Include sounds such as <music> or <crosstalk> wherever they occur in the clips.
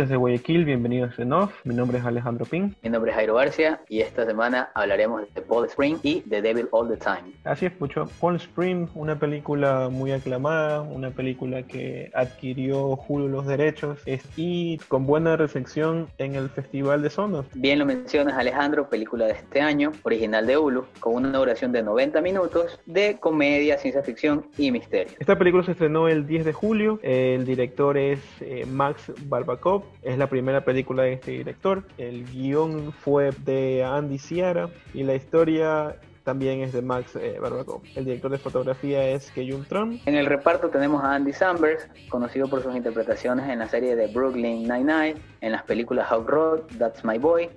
Desde Guayaquil, bienvenidos a Off. Mi nombre es Alejandro Pin. Mi nombre es Jairo García y esta semana hablaremos de Paul Spring y The Devil All the Time. Así es, Pucho. Paul Spring, una película muy aclamada, una película que adquirió Hulu los derechos y con buena recepción en el Festival de Sonos. Bien lo mencionas, Alejandro, película de este año, original de Hulu, con una duración de 90 minutos de comedia, ciencia ficción y misterio. Esta película se estrenó el 10 de julio. El director es eh, Max Barbakov. Es la primera película de este director. El guion fue de Andy Ciara y la historia también es de Max eh, Barbakov. El director de fotografía es Keyun Tron. En el reparto tenemos a Andy Samberg, conocido por sus interpretaciones en la serie de Brooklyn Nine-Nine, en las películas Hawk Road, That's My Boy,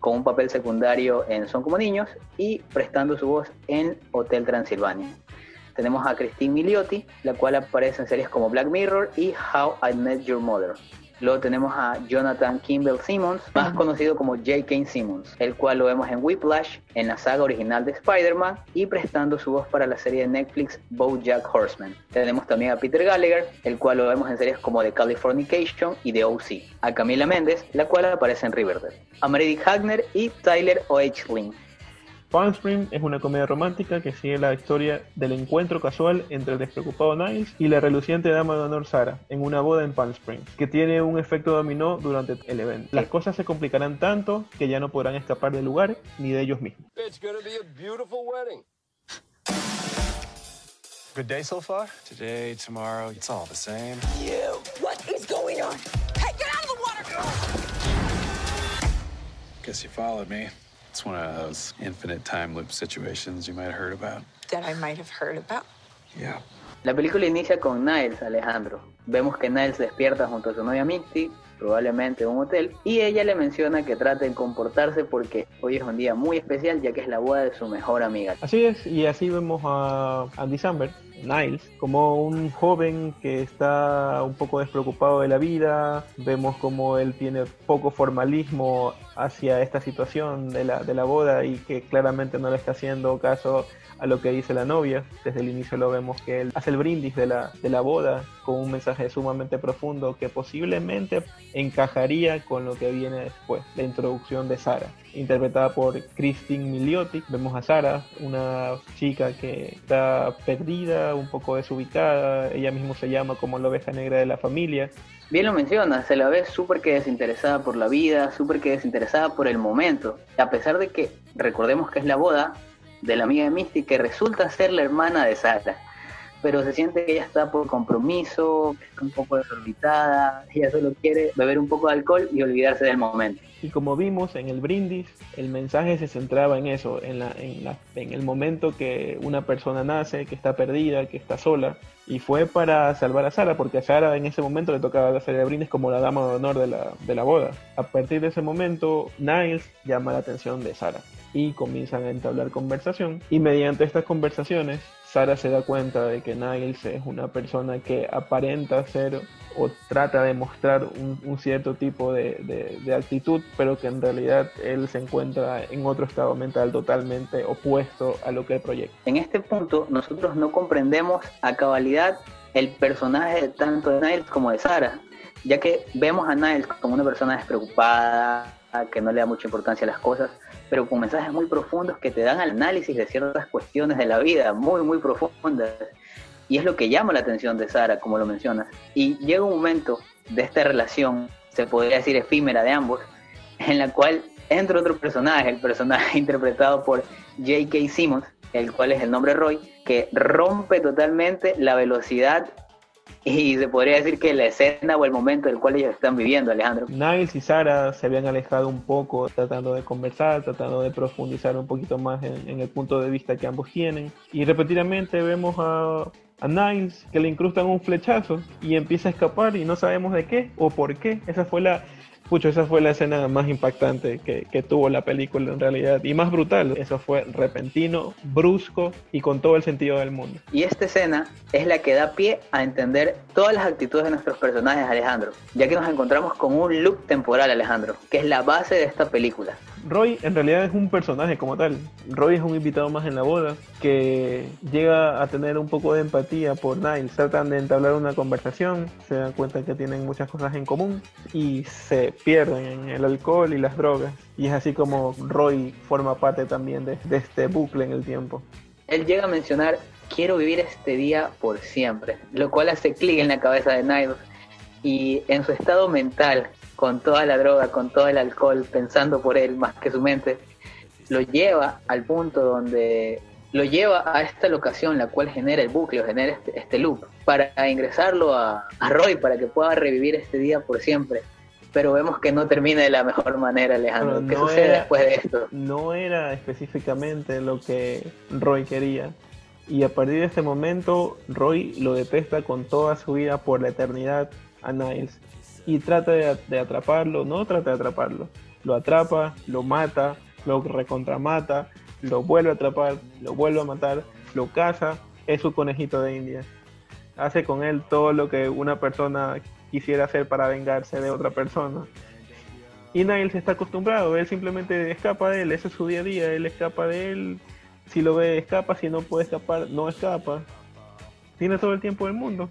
con un papel secundario en Son como niños y prestando su voz en Hotel Transilvania. Tenemos a Christine Miliotti, la cual aparece en series como Black Mirror y How I Met Your Mother. Luego tenemos a Jonathan Kimball Simmons, más conocido como J.K. Simmons, el cual lo vemos en Whiplash, en la saga original de Spider-Man y prestando su voz para la serie de Netflix BoJack Horseman. Tenemos también a Peter Gallagher, el cual lo vemos en series como The Californication y The O.C. A Camila Méndez, la cual aparece en Riverdale. A Meredith Hagner y Tyler O.H. Palm Spring es una comedia romántica que sigue la historia del encuentro casual entre el despreocupado Niles y la reluciente dama de honor Sarah en una boda en Palm Springs, que tiene un efecto dominó durante el evento. Las cosas se complicarán tanto que ya no podrán escapar del lugar ni de ellos mismos. Good day so far? Today, tomorrow, it's all the same. You! What is going on? Hey, get out of the water! Guess you followed me. It's one of those infinite time loop situations you might have heard about. That I might have heard about. Yeah. La película inicia con Niles, Alejandro. Vemos que Niles despierta junto a su novia Misty, probablemente en un hotel, y ella le menciona que trate de comportarse porque hoy es un día muy especial ya que es la boda de su mejor amiga. Así es, y así vemos a Andy Samberg, Niles, como un joven que está un poco despreocupado de la vida, vemos como él tiene poco formalismo hacia esta situación de la, de la boda y que claramente no le está haciendo caso a lo que dice la novia. Desde el inicio lo vemos que él hace el brindis de la, de la boda con un mensaje sumamente profundo que posiblemente encajaría con lo que viene después, la introducción de Sara, interpretada por Christine Miliotti. Vemos a Sara, una chica que está perdida, un poco desubicada, ella misma se llama como la oveja negra de la familia. Bien lo menciona, se la ve súper que desinteresada por la vida, súper que desinteresada por el momento. A pesar de que recordemos que es la boda de la amiga de Misty, que resulta ser la hermana de Sara pero se siente que ella está por compromiso, está un poco desorbitada, ella solo quiere beber un poco de alcohol y olvidarse del momento. Y como vimos en el brindis, el mensaje se centraba en eso, en, en el momento que una persona nace, que está perdida, que está sola, y fue para salvar a Sara, porque a Sara en ese momento le tocaba hacer el brindis como la dama de honor de la, de la boda. A partir de ese momento, Niles llama la atención de Sara y comienzan a entablar conversación, y mediante estas conversaciones, Sara se da cuenta de que Niles es una persona que aparenta ser o trata de mostrar un, cierto tipo de, de, actitud, pero que en realidad él se encuentra en otro estado mental totalmente opuesto a lo que proyecta. En este punto nosotros no comprendemos a cabalidad el personaje tanto de Niles como de Sara, ya que vemos a Niles como una persona despreocupada, que no le da mucha importancia a las cosas, pero con mensajes muy profundos que te dan al análisis de ciertas cuestiones de la vida, muy, muy profundas. Y es lo que llama la atención de Sara, como lo mencionas. Y llega un momento de esta relación, se podría decir efímera de ambos, en la cual entra otro personaje, el personaje <laughs> interpretado por J.K. Simmons, el cual es el nombre Roy, que rompe totalmente la velocidad y se podría decir que la escena o el momento del cual ellos están viviendo, Alejandro. Niles y Sara se habían alejado un poco tratando de conversar, tratando de profundizar un poquito más en, el punto de vista que ambos tienen. Y repetidamente vemos a, a Niles que le incrustan un flechazo y empieza a escapar y no sabemos de qué o por qué. Esa fue la, Pucho, esa fue la escena más impactante que, que, tuvo la película en realidad y más brutal. Eso fue repentino, brusco y con todo el sentido del mundo. Y esta escena es la que da pie a entender todas las actitudes de nuestros personajes, Alejandro, ya que nos encontramos con un loop temporal, Alejandro, que es la base de esta película. Roy en realidad es un personaje como tal. Roy es un invitado más en la boda que llega a tener un poco de empatía por Niles. Tratan de entablar una conversación, se dan cuenta que tienen muchas cosas en común y se pierden en el alcohol y las drogas. Y es así como Roy forma parte también de, este bucle en el tiempo. Él llega a mencionar, quiero vivir este día por siempre, lo cual hace clic en la cabeza de Niles y en su estado mental con toda la droga, con todo el alcohol, pensando por él más que su mente, lo lleva al punto donde lo lleva a esta locación, la cual genera el bucle, genera este, este loop, para ingresarlo a, a, Roy, para que pueda revivir este día por siempre. Pero vemos que no termina de la mejor manera, Alejandro. ¿Qué no sucede era, después de esto? No era específicamente lo que Roy quería. Y a partir de este momento, Roy lo detesta con toda su vida por la eternidad a Niles y trata de, de, atraparlo, no trata de atraparlo, lo atrapa, lo mata, lo recontramata, lo vuelve a atrapar, lo vuelve a matar, lo caza, es su conejito de India. Hace con él todo lo que una persona quisiera hacer para vengarse de otra persona. Y Niles está acostumbrado, él simplemente escapa de él, ese es su día a día, él escapa de él, si lo ve escapa, si no puede escapar, no escapa. Tiene todo el tiempo del mundo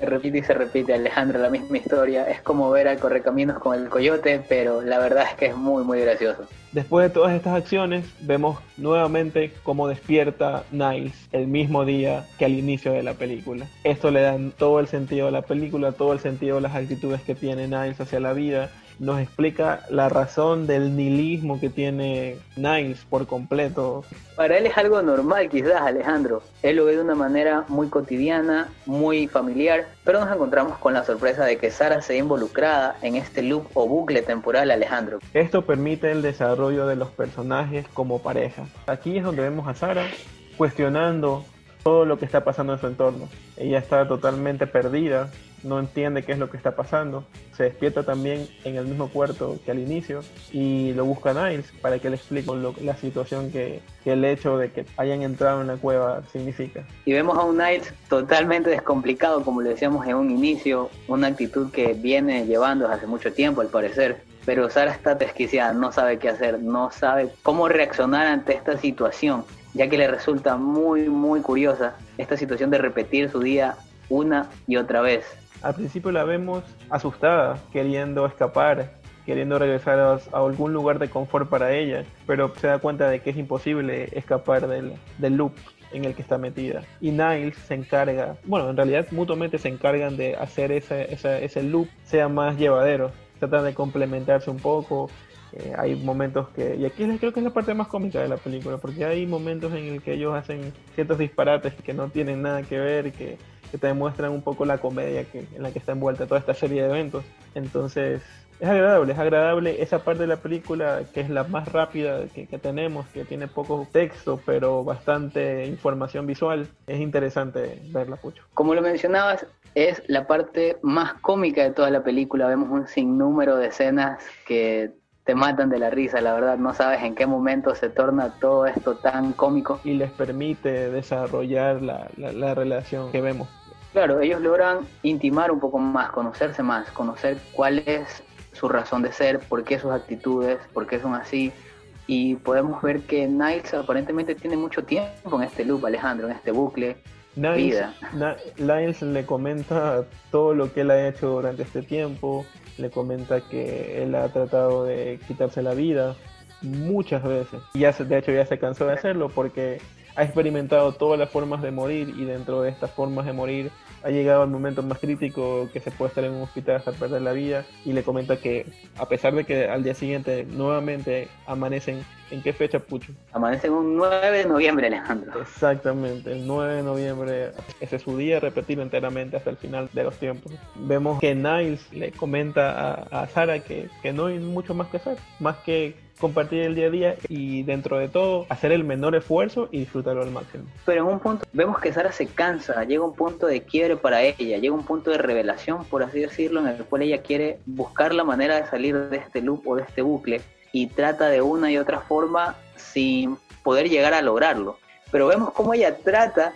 se repite y se repite, Alejandro, la misma historia. Es como ver al Correcaminos con el coyote, pero la verdad es que es muy, muy gracioso. Después de todas estas acciones, vemos nuevamente cómo despierta Niles el mismo día que al inicio de la película. Esto le da todo el sentido a la película, todo el sentido a las actitudes que tiene Niles hacia la vida nos explica la razón del nihilismo que tiene Niles por completo. Para él es algo normal quizás, Alejandro. Él lo ve de una manera muy cotidiana, muy familiar, pero nos encontramos con la sorpresa de que Sara se ve involucrada en este loop o bucle temporal, Alejandro. Esto permite el desarrollo de los personajes como pareja. Aquí es donde vemos a Sara cuestionando todo lo que está pasando en su entorno. Ella está totalmente perdida, no entiende qué es lo que está pasando. Se despierta también en el mismo cuarto que al inicio y lo busca Niles para que le explique lo, la situación que, que, el hecho de que hayan entrado en la cueva significa. Y vemos a un Niles totalmente descomplicado, como le decíamos en un inicio, una actitud que viene llevando hace mucho tiempo al parecer. Pero Sara está desquiciada, no sabe qué hacer, no sabe cómo reaccionar ante esta situación ya que le resulta muy, muy curiosa esta situación de repetir su día una y otra vez. Al principio la vemos asustada, queriendo escapar, queriendo regresar a, algún lugar de confort para ella, pero se da cuenta de que es imposible escapar del, del loop en el que está metida. Y Niles se encarga, bueno, en realidad mutuamente se encargan de hacer ese, ese, ese loop sea más llevadero. Tratan de complementarse un poco, eh, hay momentos que, y aquí creo que es la parte más cómica de la película, porque hay momentos en el que ellos hacen ciertos disparates que no tienen nada que ver, que, que te demuestran un poco la comedia que, en la que está envuelta toda esta serie de eventos. Entonces, es agradable, es agradable esa parte de la película que es la más rápida que, que, tenemos, que tiene poco texto pero bastante información visual. Es interesante verla, Pucho. Como lo mencionabas, es la parte más cómica de toda la película. Vemos un sinnúmero de escenas que te matan de la risa, la verdad, no sabes en qué momento se torna todo esto tan cómico. Y les permite desarrollar la, la, la relación que vemos. Claro, ellos logran intimar un poco más, conocerse más, conocer cuál es su razón de ser, por qué sus actitudes, por qué son así. Y podemos ver que Niles aparentemente tiene mucho tiempo en este loop, Alejandro, en este bucle. Niles, Niles le comenta todo lo que él ha hecho durante este tiempo, le comenta que él ha tratado de quitarse la vida muchas veces. Y ya de hecho ya se cansó de hacerlo porque ha experimentado todas las formas de morir y dentro de estas formas de morir ha llegado al momento más crítico que se puede estar en un hospital hasta perder la vida y le comenta que a pesar de que al día siguiente nuevamente amanecen, ¿en qué fecha Pucho? Amanecen un 9 de noviembre Alejandro. Exactamente, el 9 de noviembre, ese es su día, repetirlo enteramente hasta el final de los tiempos. Vemos que Niles le comenta a, a Sara que, que no hay mucho más que hacer, más que compartir el día a día y dentro de todo hacer el menor esfuerzo y disfrutarlo al máximo. Pero en un punto vemos que Sara se cansa, llega un punto de quiebre para ella, llega un punto de revelación, por así decirlo, en el cual ella quiere buscar la manera de salir de este loop o de este bucle y trata de una y otra forma sin poder llegar a lograrlo. Pero vemos cómo ella trata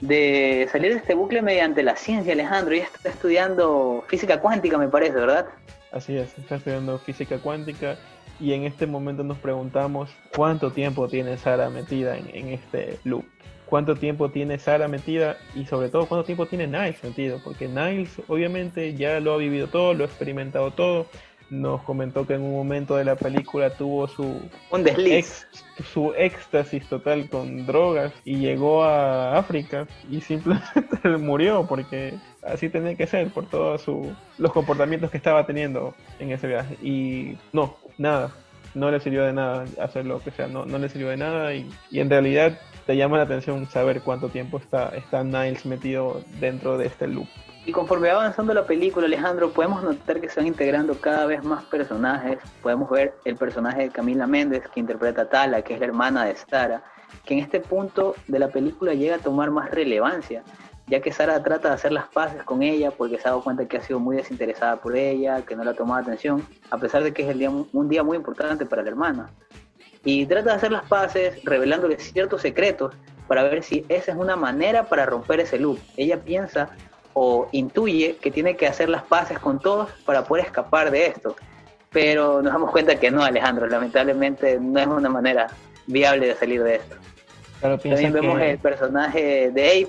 de salir de este bucle mediante la ciencia, Alejandro. Ella está estudiando física cuántica, me parece, ¿verdad? Así es, está estudiando física cuántica y en este momento nos preguntamos cuánto tiempo tiene Sara metida en, este loop. Cuánto tiempo tiene Sara metida y sobre todo cuánto tiempo tiene Niles metido, porque Niles obviamente ya lo ha vivido todo, lo ha experimentado todo, nos comentó que en un momento de la película tuvo su un desliz. su éxtasis total con drogas y llegó a África y simplemente <laughs> murió porque así tenía que ser por todos los comportamientos que estaba teniendo en ese viaje. Y no nada no le sirvió de nada hacer lo que sea no, no le sirvió de nada y, y en realidad te llama la atención saber cuánto tiempo está está Niles metido dentro de este loop y conforme va avanzando la película, Alejandro, podemos notar que se van integrando cada vez más personajes. Podemos ver el personaje de Camila Méndez, que interpreta a Tala, que es la hermana de Sara, que en este punto de la película llega a tomar más relevancia, ya que Sara trata de hacer las paces con ella porque se ha dado cuenta que ha sido muy desinteresada por ella, que no le ha tomado atención, a pesar de que es el día, un día muy importante para la hermana. Y trata de hacer las paces revelándole ciertos secretos para ver si esa es una manera para romper ese loop. Ella piensa o intuye que tiene que hacer las paces con todos para poder escapar de esto. Pero nos damos cuenta que no, Alejandro, lamentablemente no es una manera viable de salir de esto. También vemos el personaje de Abe,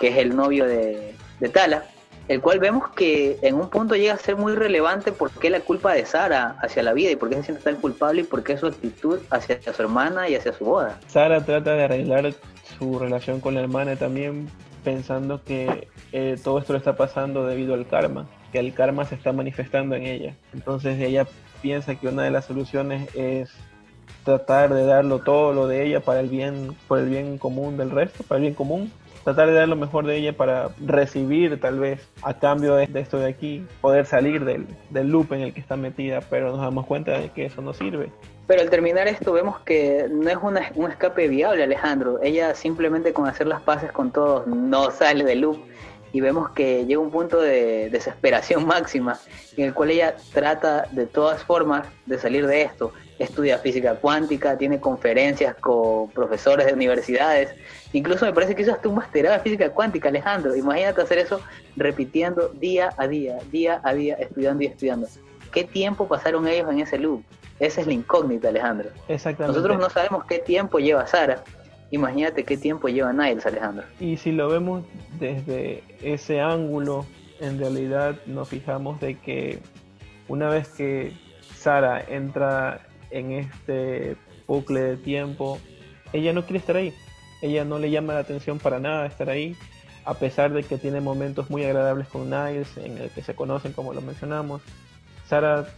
que es el novio de, de, Tala, el cual vemos que en un punto llega a ser muy relevante porque la culpa de Sara hacia la vida y por qué se siente tan culpable y por qué su actitud hacia su hermana y hacia su boda. Sara trata de arreglar su relación con la hermana también pensando que eh, todo esto le está pasando debido al karma, que el karma se está manifestando en ella. Entonces ella piensa que una de las soluciones es tratar de darlo todo lo de ella para el bien, por el bien común del resto, para el bien común. Tratar de dar lo mejor de ella para recibir tal vez a cambio de, esto de aquí, poder salir del, del loop en el que está metida, pero nos damos cuenta de que eso no sirve. Pero al terminar esto vemos que no es un escape viable, Alejandro. Ella simplemente con hacer las paces con todos no sale del loop y vemos que llega un punto de desesperación <laughs> máxima en el cual ella trata de todas formas de salir de esto. Estudia física cuántica, tiene conferencias con profesores de universidades, incluso me parece que hizo hasta un masterado de física cuántica, Alejandro. Imagínate hacer eso repitiendo día a día, día a día, estudiando y estudiando. ¿Qué tiempo pasaron ellos en ese loop? Esa es la incógnita, Alejandro. Exactamente. Nosotros no sabemos qué tiempo lleva Sara. Imagínate qué tiempo lleva Niles, Alejandro. Y si lo vemos desde ese ángulo, en realidad nos fijamos de que una vez que Sara entra en este bucle de tiempo, ella no quiere estar ahí. Ella no le llama la atención para nada estar ahí, a pesar de que tiene momentos muy agradables con Niles, en el que se conocen como lo mencionamos. Sara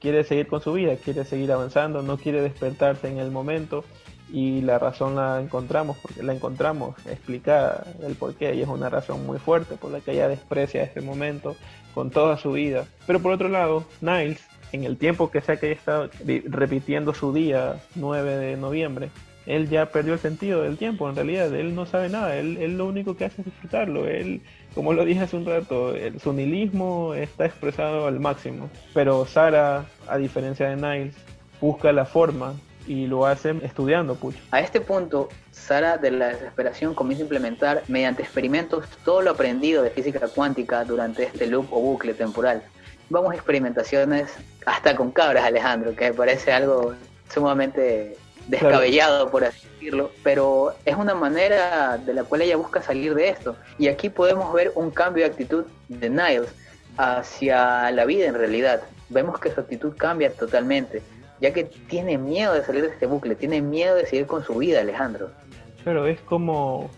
quiere seguir con su vida, quiere seguir avanzando, no quiere despertarse en el momento y la razón la encontramos porque la encontramos explicada el por qué y es una razón muy fuerte por la que ella desprecia este momento con toda su vida. Pero por otro lado, Niles, en el tiempo que sea que haya estado repitiendo su día 9 de noviembre, él ya perdió el sentido del tiempo, en realidad, él no sabe nada, él, lo único que hace es disfrutarlo, él como lo dije hace un rato, el, su nihilismo está expresado al máximo. Pero Sara, a diferencia de Niles, busca la forma y lo hace estudiando, Pucho. A este punto, Sara de la desesperación comienza a implementar mediante experimentos todo lo aprendido de física cuántica durante este loop o bucle temporal. Vamos a experimentaciones hasta con cabras, Alejandro, que me parece algo sumamente descabellado, por así decirlo, pero es una manera de la cual ella busca salir de esto. Y aquí podemos ver un cambio de actitud de Niles hacia la vida en realidad. Vemos que su actitud cambia totalmente, ya que tiene miedo de salir de este bucle, tiene miedo de seguir con su vida, Alejandro. Pero es como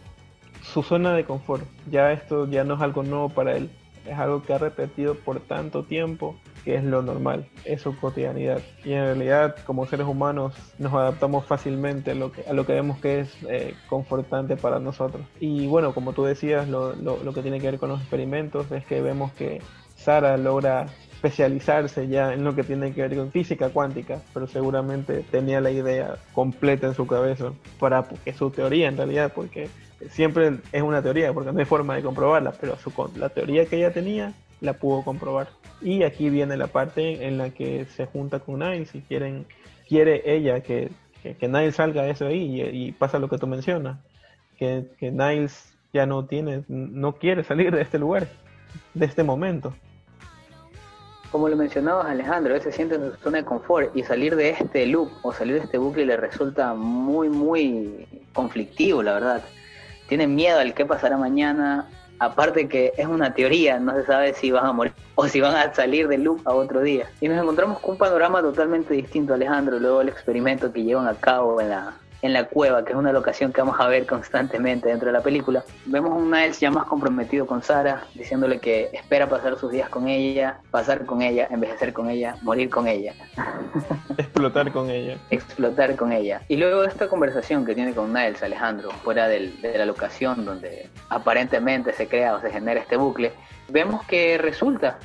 su zona de confort. Ya esto ya no es algo nuevo para él. Es algo que ha repetido por tanto tiempo que es lo normal, es su cotidianidad. Y en realidad, como seres humanos, nos adaptamos fácilmente a lo que, vemos que es eh, confortante para nosotros. Y bueno, como tú decías, lo, lo, que tiene que ver con los experimentos es que vemos que Sara logra especializarse ya en lo que tiene que ver con física cuántica, pero seguramente tenía la idea completa en su cabeza para que su teoría en realidad, porque siempre es una teoría, porque no hay forma de comprobarla, pero su, la teoría que ella tenía la pudo comprobar. Y aquí viene la parte en la que se junta con Niles y quieren, quiere ella que, que, Niles salga de eso ahí y, pasa lo que tú mencionas, que, que Niles ya no tiene, no quiere salir de este lugar, de este momento como lo mencionabas Alejandro, él se siente en su zona de confort y salir de este loop o salir de este bucle le resulta muy, muy conflictivo, la verdad. Tiene miedo al qué pasará mañana, aparte que es una teoría, no se sabe si van a morir <laughs> o si van a salir del loop a otro día. Y nos encontramos con un panorama totalmente distinto, Alejandro, luego del experimento que llevan a cabo en la, en la cueva, que es una locación que vamos a ver constantemente dentro de la película. Vemos a un Niles ya más comprometido con Sara, diciéndole que espera pasar sus días con ella, pasar con ella, envejecer con ella, morir con ella. <laughs> Explotar con ella. Explotar con ella. Y luego esta conversación que tiene con Niles, Alejandro, fuera de la locación donde aparentemente se crea o se genera este bucle, vemos que resulta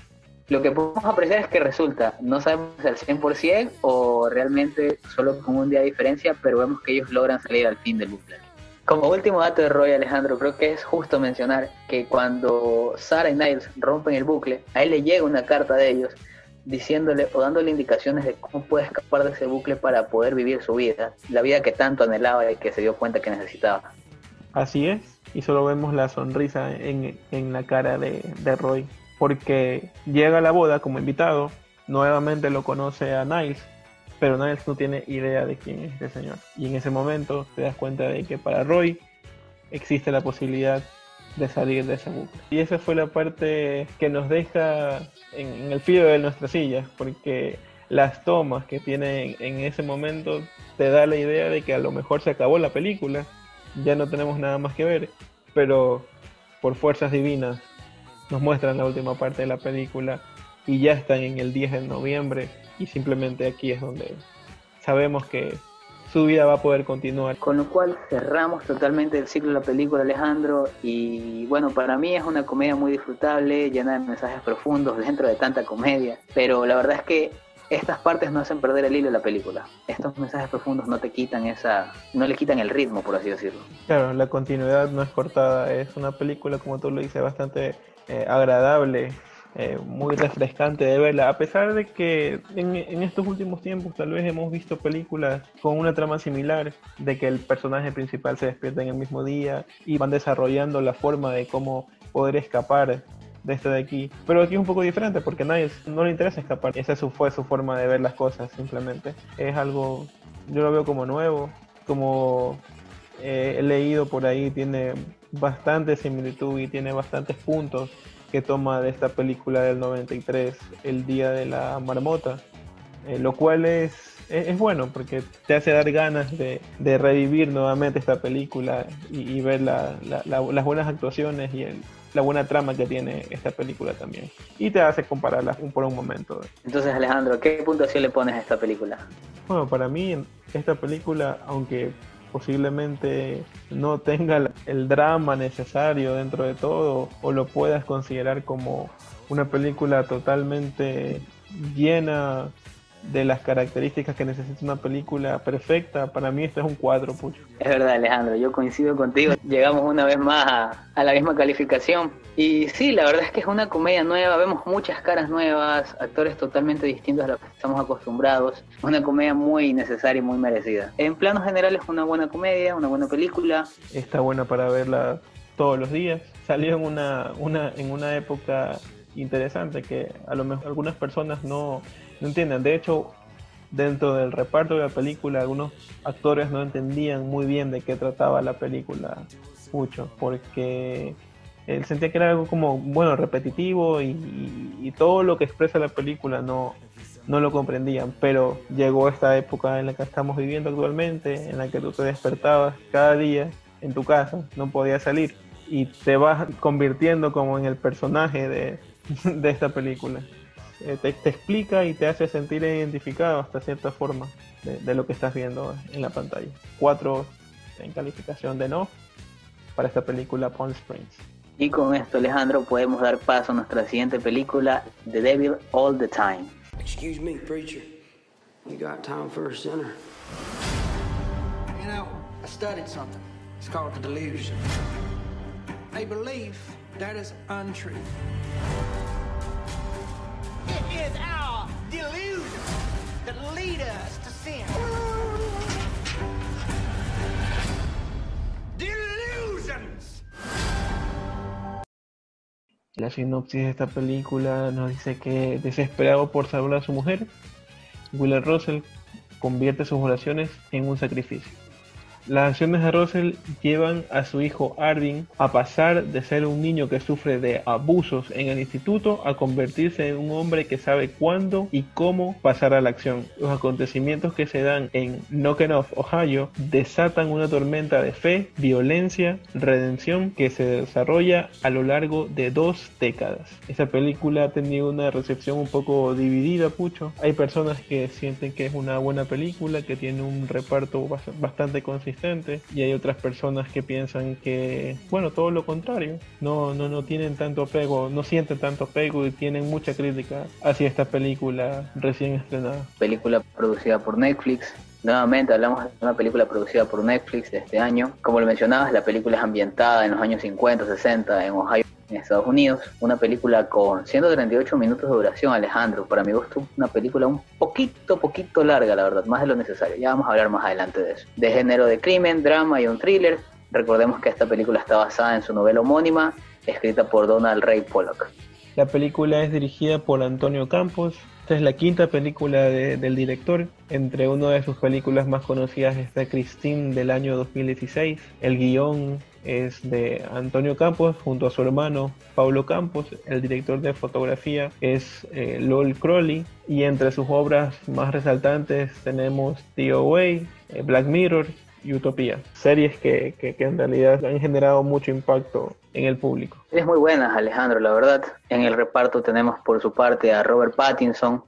lo que podemos apreciar es que resulta, no sabemos al 100% o realmente solo con un día de diferencia, pero vemos que ellos logran salir al fin del bucle. Como último dato de Roy Alejandro, creo que es justo mencionar que cuando Sarah y Niles rompen el bucle, a él le llega una carta de ellos diciéndole o dándole indicaciones de cómo puede escapar de ese bucle para poder vivir su vida, la vida que tanto anhelaba y que se dio cuenta que necesitaba. Así es, y solo vemos la sonrisa en, en la cara de, de Roy porque llega a la boda como invitado, nuevamente lo conoce a Niles, pero Niles no tiene idea de quién es este señor. Y en ese momento te das cuenta de que para Roy existe la posibilidad de salir de ese bucle. Y esa fue la parte que nos deja en, el filo de nuestra silla, porque las tomas que tiene en ese momento te da la idea de que a lo mejor se acabó la película, ya no tenemos nada más que ver, pero por fuerzas divinas nos muestran la última parte de la película y ya están en el 10 de noviembre y simplemente aquí es donde sabemos que su vida va a poder continuar. Con lo cual cerramos totalmente el ciclo de la película Alejandro y bueno, para mí es una comedia muy disfrutable, llena de mensajes profundos dentro de tanta comedia, pero la verdad es que estas partes no hacen perder el hilo de la película. Estos mensajes profundos no te quitan esa, no le quitan el ritmo, por así decirlo. Claro, la continuidad no es cortada, es una película, como tú lo dices, bastante eh, agradable, eh, muy refrescante de verla, a pesar de que en, en, estos últimos tiempos tal vez hemos visto películas con una trama similar, de que el personaje principal se despierta en el mismo día y van desarrollando la forma de cómo poder escapar de esto de aquí. Pero aquí es un poco diferente porque a nadie no le interesa escapar. Esa fue su forma de ver las cosas simplemente. Es algo, yo lo veo como nuevo, como eh, he leído por ahí, tiene bastante similitud y tiene bastantes puntos que toma de esta película del 93, El Día de la Marmota, eh, lo cual es, es, bueno porque te hace dar ganas de, de revivir nuevamente esta película y, ver la, las buenas actuaciones y el, la buena trama que tiene esta película también. Y te hace compararla por un momento. Entonces Alejandro, ¿qué puntuación le pones a esta película? Bueno, para mí esta película, aunque posiblemente no tenga el drama necesario dentro de todo o lo puedas considerar como una película totalmente llena de las características que necesita una película perfecta, para mí este es un cuadro, Pucho. Es verdad, Alejandro, yo coincido contigo. Llegamos una vez más a, la misma calificación. Y sí, la verdad es que es una comedia nueva, vemos muchas caras nuevas, actores totalmente distintos a los que estamos acostumbrados. Una comedia muy necesaria y muy merecida. En planos generales, una buena comedia, una buena película. Está buena para verla todos los días. Salió en una, una, en una época interesante que a lo mejor algunas personas no no entienden. De hecho, dentro del reparto de la película, algunos actores no entendían muy bien de qué trataba la película mucho, porque él sentía que era algo como, bueno, repetitivo y, todo lo que expresa la película no, no lo comprendían, pero llegó esta época en la que estamos viviendo actualmente, en la que tú te despertabas cada día en tu casa, no podías salir y te vas convirtiendo como en el personaje de, <laughs> de esta película. Eh, te, explica y te hace sentir identificado hasta cierta forma de, lo que estás viendo en la pantalla. Cuatro en calificación de no para esta película Palm Springs. Y con esto, Alejandro, podemos dar paso a nuestra siguiente película, The Devil All the Time. Excuse me, preacher. You got time for a sinner? You know, I studied something. It's called the delusion. A belief that is untrue. La sinopsis de esta película nos dice que, desesperado por salvar a su mujer, Willa Russell convierte sus oraciones en un sacrificio. Las acciones de Russell llevan a su hijo Arvin a pasar de ser un niño que sufre de abusos en el instituto a convertirse en un hombre que sabe cuándo y cómo pasar a la acción. Los acontecimientos que se dan en Knockin' Off, Ohio, desatan una tormenta de fe, violencia, redención que se desarrolla a lo largo de dos décadas. Esta película ha tenido una recepción un poco dividida, Pucho. Hay personas que sienten que es una buena película, que tiene un reparto bas- bastante consistente y hay otras personas que piensan que, bueno, todo lo contrario, no, no, no tienen tanto apego, no sienten tanto apego y tienen mucha crítica hacia esta película recién estrenada. película producida por Netflix. Nuevamente hablamos de una película producida por Netflix de este año. Como lo mencionabas, la película es ambientada en los años 50, 60 en Ohio, en Estados Unidos. Una película con 138 minutos de duración, Alejandro. Para mi gusto, una película un poquito, poquito larga, la verdad, más de lo necesario. Ya vamos a hablar más adelante de eso. De género de crimen, drama y un thriller. Recordemos que esta película está basada en su novela homónima, escrita por Donald Ray Pollock. La película es dirigida por Antonio Campos. Esta es la quinta película de- del director. Entre una de sus películas más conocidas está Christine del año 2016. El guion es de Antonio Campos junto a su hermano Pablo Campos. El director de fotografía es eh, Lol Crowley. Y entre sus obras más resaltantes tenemos TOA, eh, Black Mirror y Utopía. Series que, que- en realidad han generado mucho impacto en el público. Es muy buena, Alejandro, la verdad. En el reparto tenemos por su parte a Robert Pattinson.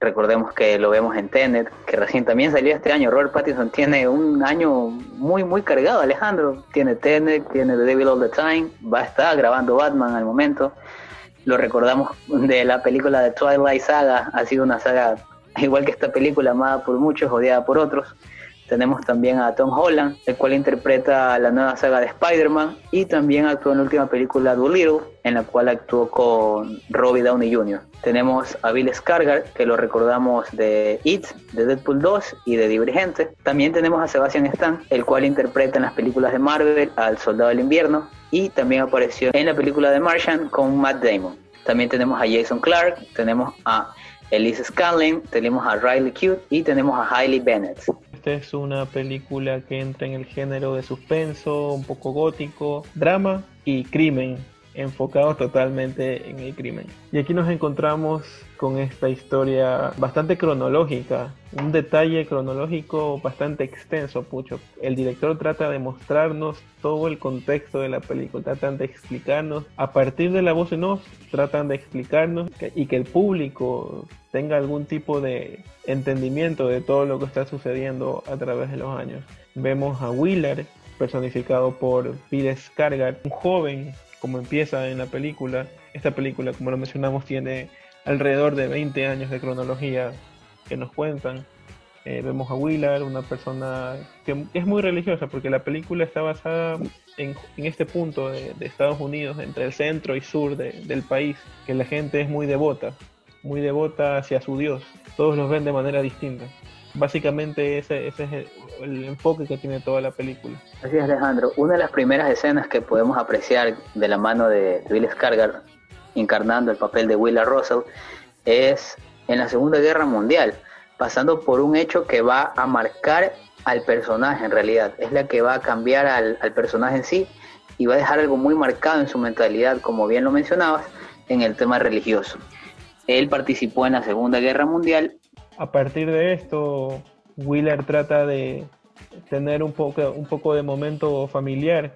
Recordemos que lo vemos en Tenet, que recién también salió este año. Robert Pattinson tiene un año muy, muy cargado, Alejandro. Tiene Tenet, tiene The Devil All the Time, va a estar grabando Batman al momento. Lo recordamos de la película de Twilight Saga, ha sido una saga igual que esta película, amada por muchos, odiada por otros. Tenemos también a Tom Holland, el cual interpreta la nueva saga de Spider-Man y también actuó en la última película Dolittle, en la cual actuó con Robbie Downey Jr. Tenemos a Bill Skarsgård, que lo recordamos de It, de Deadpool 2 y de Divergente. También tenemos a Sebastian Stan, el cual interpreta en las películas de Marvel al Soldado del Invierno y también apareció en la película de Martian con Matt Damon. También tenemos a Jason Clark, tenemos a Elise Scanlon, tenemos a Riley Cute y tenemos a Hailey Bennett. Esta es una película que entra en el género de suspenso, un poco gótico, drama y crimen, enfocado totalmente en el crimen. Y aquí nos encontramos con esta historia bastante cronológica, un detalle cronológico bastante extenso, Pucho. El director trata de mostrarnos todo el contexto de la película, tratan de explicarnos, a partir de la voz en off, tratan de explicarnos y que el público tenga algún tipo de entendimiento de todo lo que está sucediendo a través de los años. Vemos a Wheeler, personificado por Bill Skarsgård, un joven, como empieza en la película. Esta película, como lo mencionamos, tiene alrededor de 20 años de cronología que nos cuentan. Eh, vemos a Willard, una persona que es muy religiosa, porque la película está basada en, este punto de, Estados Unidos, entre el centro y sur de- del país, que la gente es muy devota, muy devota hacia su Dios. Todos los ven de manera distinta. Básicamente ese, ese es el, enfoque que tiene toda la película. Así es, Alejandro. Una de las primeras escenas que podemos apreciar de la mano de Bill Skarsgård encarnando el papel de Willa Russell es en la Segunda Guerra Mundial, pasando por un hecho que va a marcar al personaje en realidad. Es la que va a cambiar al, al personaje en sí y va a dejar algo muy marcado en su mentalidad, como bien lo mencionabas, en el tema religioso. Él participó en la Segunda Guerra Mundial A partir de esto, Wheeler trata de tener un poco, un poco de momento familiar.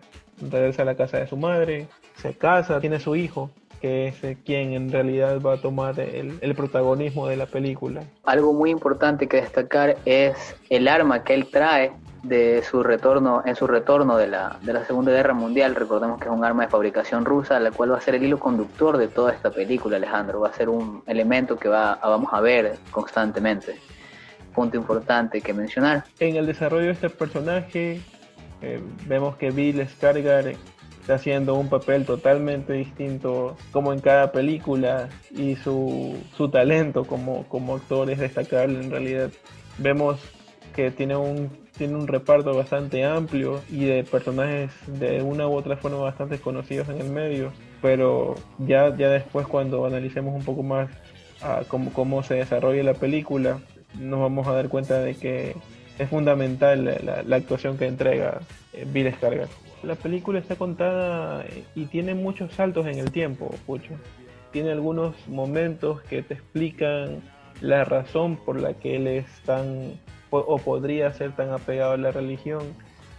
Regresa a la casa de su madre, se casa, tiene su hijo, que es eh, quien en realidad va a tomar el, protagonismo de la película. Algo muy importante que destacar es el arma que él trae de su retorno, en su retorno de la, de la Segunda Guerra Mundial. Recordemos que es un arma de fabricación rusa, la cual va a ser el hilo conductor de toda esta película, Alejandro. Va a ser un elemento que va, vamos a ver constantemente. Punto importante que mencionar. En el desarrollo de este personaje, eh, vemos que Bill Skarsgård está haciendo un papel totalmente distinto como en cada película y su, su talento como, como actor es destacable en realidad. Vemos que tiene un, tiene un reparto bastante amplio y de personajes de una u otra forma bastante conocidos en el medio, pero ya, ya después cuando analicemos un poco más a cómo, cómo se desarrolla la película, nos vamos a dar cuenta de que es fundamental la, actuación que entrega eh, Bill Skarsgård la película está contada y tiene muchos saltos en el tiempo, Pucho. Tiene algunos momentos que te explican la razón por la que él es tan o podría ser tan apegado a la religión,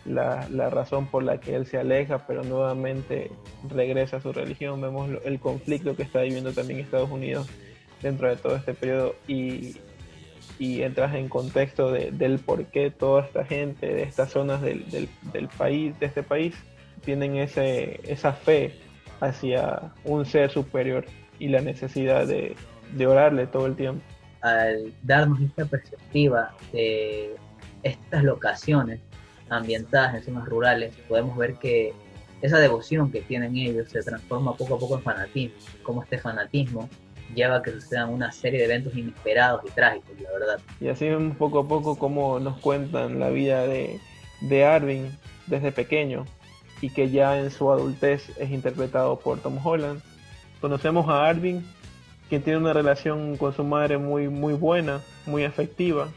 la, la, razón por la que él se aleja, pero nuevamente regresa a su religión. Vemos el conflicto que está viviendo también Estados Unidos dentro de todo este periodo y, y entras en contexto de, del por qué toda esta gente de estas zonas del, del, del, país, de este país, tienen ese, esa fe hacia un ser superior y la necesidad de, de orarle todo el tiempo. Al darnos esta perspectiva de estas locaciones ambientadas en zonas rurales, podemos ver que esa devoción que tienen ellos se transforma poco a poco en fanatismo, como este fanatismo lleva a que sucedan una serie de eventos inesperados y trágicos, la verdad. Y así un poco a poco como nos cuentan la vida de, de Arvin desde pequeño y que ya en su adultez es interpretado por Tom Holland. Conocemos a Arvin, quien tiene una relación con su madre muy, muy buena, muy afectiva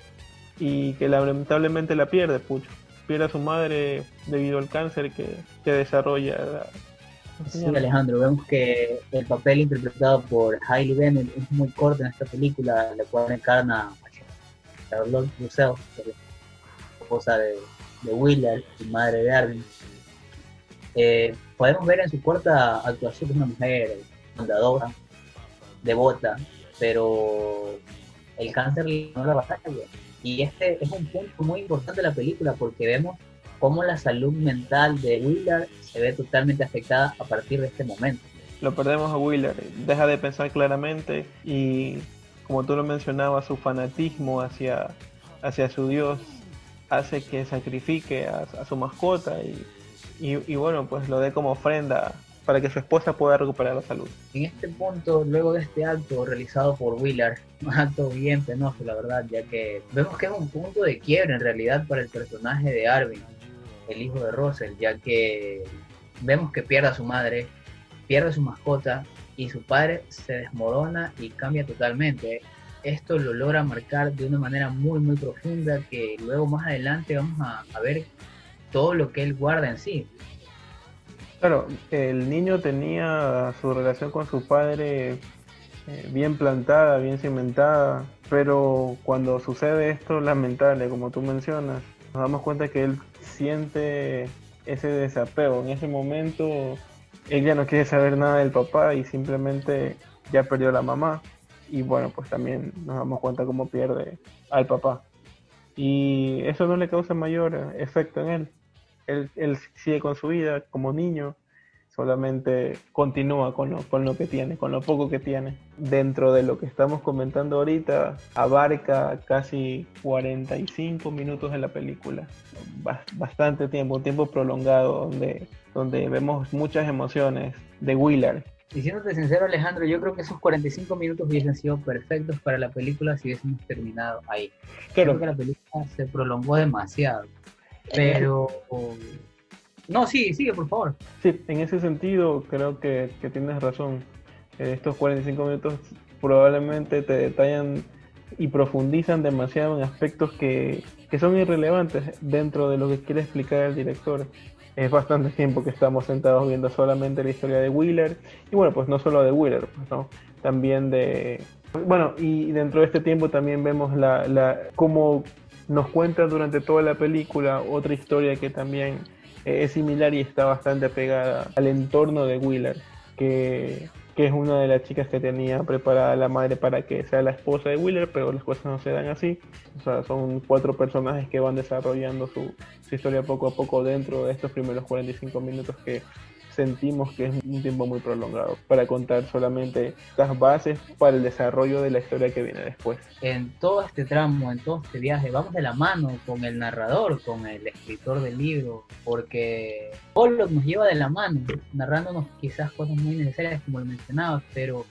y que lamentablemente la pierde, Pucho. Pierde a su madre debido al cáncer que, que desarrolla Sí, Alejandro, vemos que el papel interpretado por Hailey Bennett es muy corto en esta película, la cual encarna a Charlotte Russell, esposa de, de Willard y madre de Arvin. Eh, podemos ver en su corta actuación que es una mujer fundadora, devota, pero el cáncer no la batalla. Y este es un punto muy importante de la película porque vemos cómo la salud mental de Willard se ve totalmente afectada a partir de este momento. Lo perdemos a Willard, deja de pensar claramente y como tú lo mencionabas, su fanatismo hacia, hacia su Dios hace que sacrifique a, a su mascota y, y, y, bueno, pues lo dé como ofrenda para que su esposa pueda recuperar la salud. En este punto, luego de este acto realizado por Willard, <laughs> un acto bien penoso, la verdad, ya que vemos que es un punto de quiebre en realidad para el personaje de Arvin, el hijo de Russell, ya que vemos que pierde a su madre, pierde a su mascota y su padre se desmorona y cambia totalmente. Esto lo logra marcar de una manera muy muy profunda que luego más adelante vamos a, ver todo lo que él guarda en sí. Claro, el niño tenía su relación con su padre eh, bien plantada, bien cimentada, pero cuando sucede esto lamentable, como tú mencionas, nos damos cuenta que él siente ese desapego. En ese momento, él ya no quiere saber nada del papá y simplemente ya perdió a la mamá. Y bueno, pues también nos damos cuenta cómo pierde al papá. Y eso no le causa mayor efecto en él. Él, él sigue con su vida como niño, solamente continúa con lo, con lo que tiene, con lo poco que tiene. Dentro de lo que estamos comentando ahorita, abarca casi 45 minutos de la película. Bastante tiempo, un tiempo prolongado donde, donde vemos muchas emociones de Willard. Y siéndote sincero, Alejandro, yo creo que esos 45 minutos hubiesen sido perfectos para la película si hubiésemos terminado ahí. Claro. Creo que la película se prolongó demasiado. Pero no, sí, sigue, por favor. Sí, en ese sentido creo que, que tienes razón. Estos 45 minutos probablemente te detallan y profundizan demasiado en aspectos que, que, son irrelevantes dentro de lo que quiere explicar el director. Es bastante tiempo que estamos sentados viendo solamente la historia de Wheeler. Y bueno, pues no solo de Wheeler, pues, ¿no? también de... Bueno, y dentro de este tiempo también vemos la, la cómo nos cuenta durante toda la película otra historia que también es similar y está bastante pegada al entorno de Wheeler, que, que es una de las chicas que tenía preparada la madre para que sea la esposa de Wheeler, pero las cosas no se dan así. O sea, son cuatro personajes que van desarrollando su, su historia poco a poco dentro de estos primeros 45 minutos que sentimos que es un tiempo muy prolongado para contar solamente las bases para el desarrollo de la historia que viene después. En todo este tramo, en todo este viaje, vamos de la mano con el narrador, con el escritor del libro, porque Pollock nos lleva de la mano, narrándonos quizás cosas muy necesarias como lo mencionaba, pero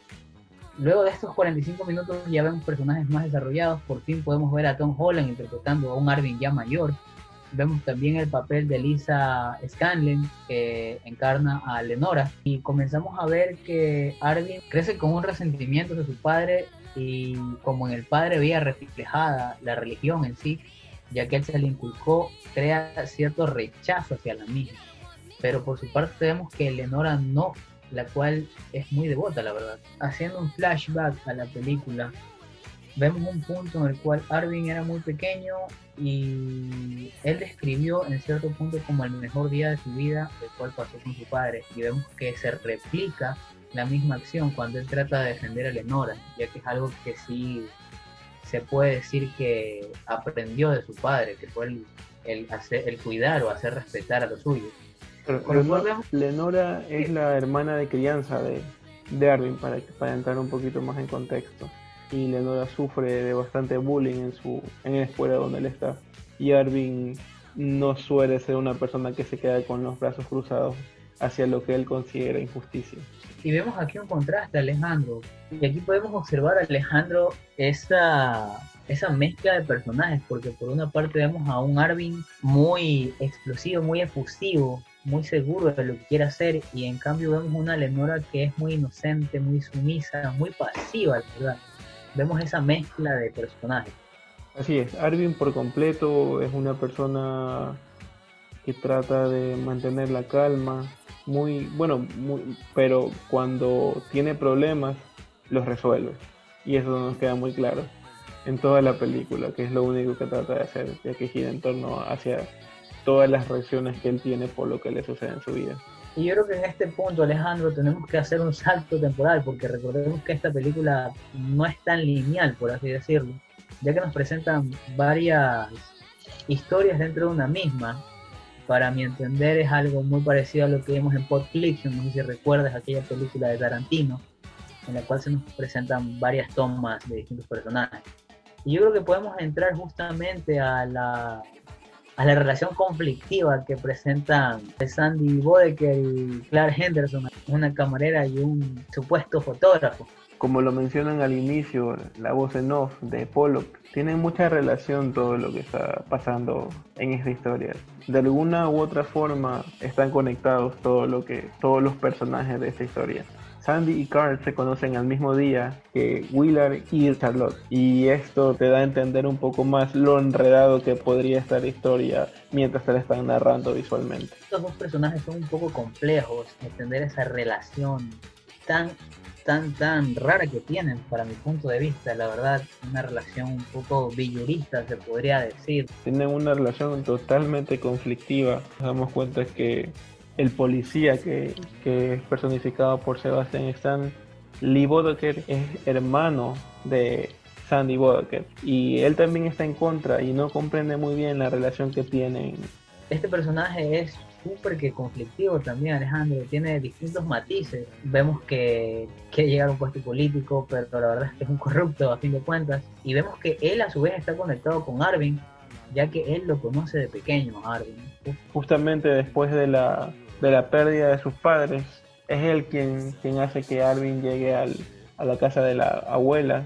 luego de estos 45 minutos ya vemos personajes más desarrollados, por fin podemos ver a Tom Holland interpretando a un Arvin ya mayor, Vemos también el papel de Lisa Scanlon, que encarna a Lenora. Y comenzamos a ver que Arvin crece con un resentimiento de su padre y como en el padre veía reflejada la religión en sí, ya que él se le inculcó, crea cierto rechazo hacia la misma. Pero por su parte vemos que Lenora no, la cual es muy devota, la verdad. Haciendo un flashback a la película, vemos un punto en el cual Arvin era muy pequeño y él describió en cierto punto como el mejor día de su vida, el cual pasó con su padre. Y vemos que se replica la misma acción cuando él trata de defender a Lenora, ya que es algo que sí se puede decir que aprendió de su padre, que fue el, hacer, el cuidar o hacer respetar a los suyos. Lenora es la hermana de crianza de, de Arvin, para, para entrar un poquito más en contexto y Leonora sufre de bastante bullying en su en la escuela donde él está y Arvin no suele ser una persona que se queda con los brazos cruzados hacia lo que él considera injusticia. Y vemos aquí un contraste, Alejandro. Y aquí podemos observar, Alejandro, esa, esa mezcla de personajes, porque por una parte vemos a un Arvin muy explosivo, muy efusivo, muy seguro de lo que quiere hacer, y en cambio vemos una Lenora que es muy inocente, muy sumisa, muy pasiva, ¿verdad? Vemos esa mezcla de personajes. Así es, Arvin por completo es una persona que trata de mantener la calma, muy bueno, pero cuando tiene problemas los resuelve. Y eso nos queda muy claro en toda la película, que es lo único que trata de hacer, ya que gira en torno hacia todas las reacciones que él tiene por lo que le sucede en su vida. Y yo creo que en este punto, Alejandro, tenemos que hacer un salto temporal, porque recordemos que esta película no es tan lineal, por así decirlo, ya que nos presentan varias historias dentro de una misma. Para mi entender es algo muy parecido a lo que vimos en Pop Fiction, no sé si recuerdas aquella película de Tarantino, en la cual se nos presentan varias tomas de distintos personajes. Y yo creo que podemos entrar justamente a la a la relación conflictiva que presentan Sandy Bodeker y Clark Henderson, una camarera y un supuesto fotógrafo. Como lo mencionan al inicio, la voz en off de Pollock tiene mucha relación todo lo que está pasando en esta historia. De alguna u otra forma están conectados todo lo que, todos los personajes de esta historia. Sandy y Carl se conocen al mismo día que Willard y Charlotte. Y esto te da a entender un poco más lo enredado que podría estar la historia mientras te la están narrando visualmente. Estos dos personajes son un poco complejos, entender esa relación tan tan tan rara que tienen para mi punto de vista, la verdad, una relación un poco villurista se podría decir. Tienen una relación totalmente conflictiva. Nos damos cuenta que el policía que, es personificado por Sebastian Stan, Lee Bodeker es hermano de Sandy Bodeker y él también está en contra y no comprende muy bien la relación que tienen. Este personaje es súper que conflictivo también, Alejandro, tiene distintos matices. Vemos que quiere llegar a un puesto político, pero la verdad es que es un corrupto a fin de cuentas. Y vemos que él a su vez está conectado con Arvin, ya que él lo conoce de pequeño, Arvin. Justamente después de la de la pérdida de sus padres, es él quien, quien hace que Arvin llegue al, a la casa de la abuela.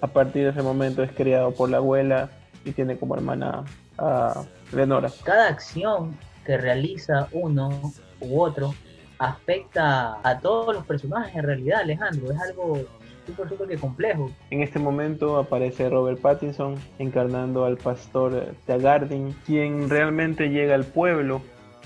A partir de ese momento es criado por la abuela y tiene como hermana a Lenora. Cada acción que realiza uno u otro afecta a todos los personajes en realidad, Alejandro. Es algo súper, súper que complejo. En este momento aparece Robert Pattinson encarnando al pastor Tagardin, quien realmente llega al pueblo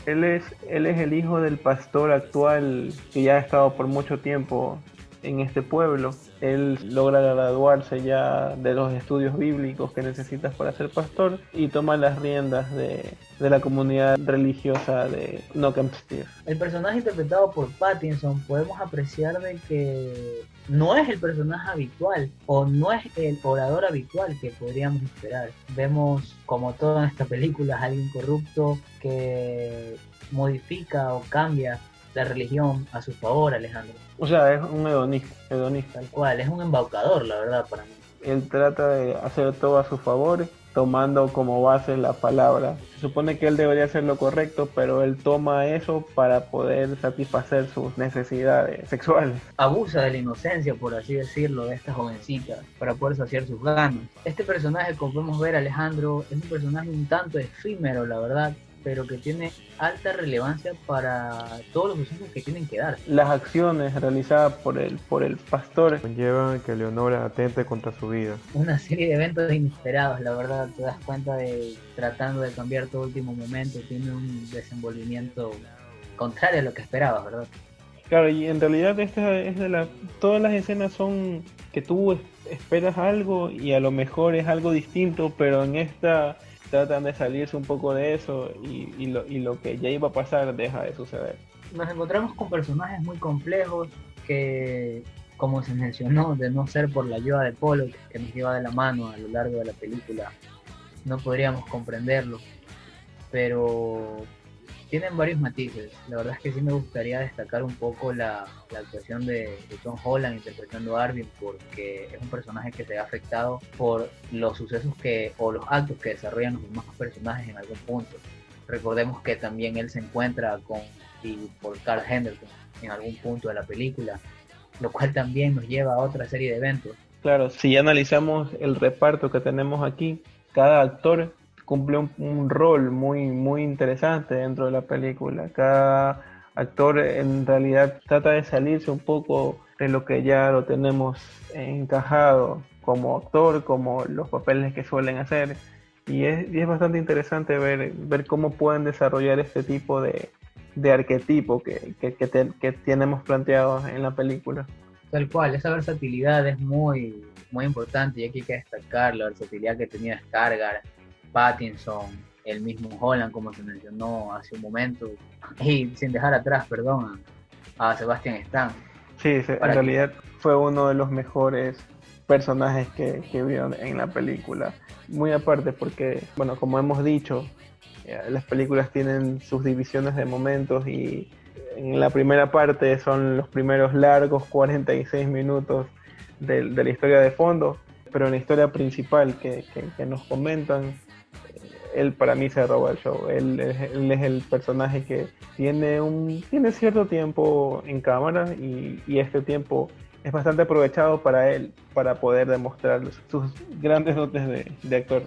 él es, él es el hijo del pastor actual que ya ha estado por mucho tiempo en este pueblo. Él logra graduarse ya de los estudios bíblicos que necesitas para ser pastor y toma las riendas de, de la comunidad religiosa de Knockemsteer. El personaje interpretado por Pattinson podemos apreciar de que no es el personaje habitual o no es el orador habitual que podríamos esperar. Vemos como todo en esta película es alguien corrupto que modifica o cambia la religión a su favor, Alejandro. O sea, es un hedonista, hedonista. Tal cual, es un embaucador, la verdad, para mí. Él trata de hacer todo a su favor, tomando como base la palabra. Se supone que él debería hacer lo correcto, pero él toma eso para poder satisfacer sus necesidades sexuales. Abusa de la inocencia, por así decirlo, de esta jovencita para poder saciar sus ganas. Este personaje, como podemos ver, Alejandro, es un personaje un tanto efímero, la verdad, pero que tiene alta relevancia para todos los sucesos que tienen que dar. Las acciones realizadas por el, por el pastor conllevan que Leonora atente contra su vida. Una serie de eventos inesperados, la verdad, te das cuenta de tratando de cambiar todo último momento, tiene un desenvolvimiento contrario a lo que esperabas, ¿verdad? Claro, y en realidad esta es de la, todas las escenas son que tú es- esperas algo y a lo mejor es algo distinto, pero en esta tratan de salirse un poco de eso y, lo, y lo que ya iba a pasar deja de suceder. Nos encontramos con personajes muy complejos que, como se mencionó, de no ser por la ayuda de Polo que nos lleva de la mano a lo largo de la película, no podríamos comprenderlo. Pero tienen varios matices. La verdad es que sí me gustaría destacar un poco la, la actuación de, de Tom Holland interpretando a Arvin porque es un personaje que se ve afectado por los sucesos que o los actos que desarrollan los demás personajes en algún punto. Recordemos que también él se encuentra con y por Carl Henderson en algún punto de la película, lo cual también nos lleva a otra serie de eventos. Claro, si analizamos el reparto que tenemos aquí, cada actor cumple un, un rol muy, muy interesante dentro de la película. Cada actor en realidad trata de salirse un poco de lo que ya lo tenemos encajado como actor, como los papeles que suelen hacer. Y es, y es bastante interesante ver, ver cómo pueden desarrollar este tipo de, de arquetipo que, que, que, te- que tenemos planteados en la película. Tal cual, esa versatilidad es muy, muy importante y aquí hay que destacar la versatilidad que tenía Skargar, Pattinson, el mismo Holland, como se mencionó hace un momento, y sin dejar atrás, perdón, a, a Sebastian Stan. Sí, se- en que- realidad fue uno de los mejores personajes que, que vieron en la película. Muy aparte porque, bueno, como hemos dicho, eh, las películas tienen sus divisiones de momentos y en la primera parte son los primeros largos 46 minutos de, de la historia de fondo, pero en la historia principal que, que- que nos comentan, él para mí se roba el show. Él, es- él es el personaje que tiene un tiene cierto tiempo en cámara y, y este tiempo es bastante aprovechado para él para poder demostrar sus grandes dotes de, de actor.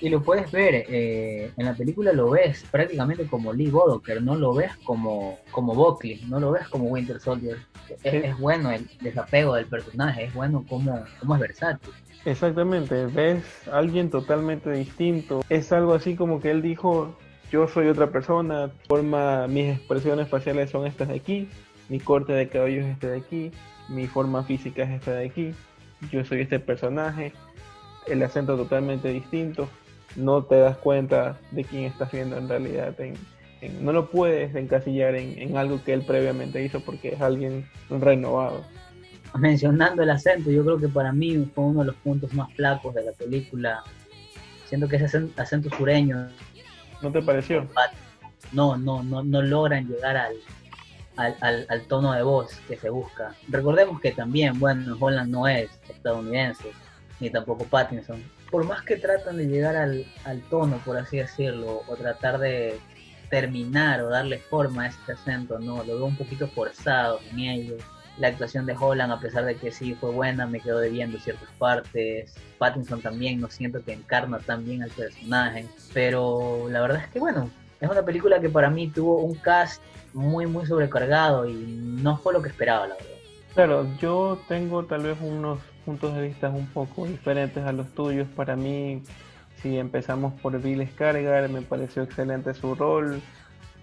Y lo puedes ver, eh, en la película lo ves prácticamente como Lee Bodoker, no lo ves como, como Buckley, no lo ves como Winter Soldier. Es, Sí. es bueno el desapego del personaje, es bueno como, como es versátil. Exactamente, ves a alguien totalmente distinto. Es algo así como que él dijo, yo soy otra persona, forma, mis expresiones faciales son estas de aquí, mi corte de cabello es este de aquí, mi forma física es esta de aquí, yo soy este personaje, el acento totalmente distinto, no te das cuenta de quién estás viendo en realidad, no lo puedes encasillar en, en algo que él previamente hizo porque es alguien renovado. <laughs> mencionando el acento, yo creo que para mí fue uno de los puntos más flacos de la película. Siento que ese acen- acento sureño ¿No te pareció? no, no, no, no logran llegar al, al, al- al tono de voz que se busca. Recordemos que también, bueno, Holland no es estadounidense, ni tampoco Pattinson. Por más que tratan de llegar al, al tono, por así decirlo, o tratar de terminar o darle forma a este acento, no, lo veo un poquito forzado en ellos. La actuación de Holland, a pesar de que sí fue buena, me quedó debiendo ciertas partes. Pattinson también, no siento que encarna tan bien al personaje. Pero la verdad es que, bueno, es una película que para mí tuvo un cast muy, muy sobrecargado y no fue lo que esperaba, la verdad. Claro, yo tengo tal vez unos puntos de vista un poco diferentes a los tuyos. Para mí, si empezamos por Bill Skarsgård, me pareció excelente su rol,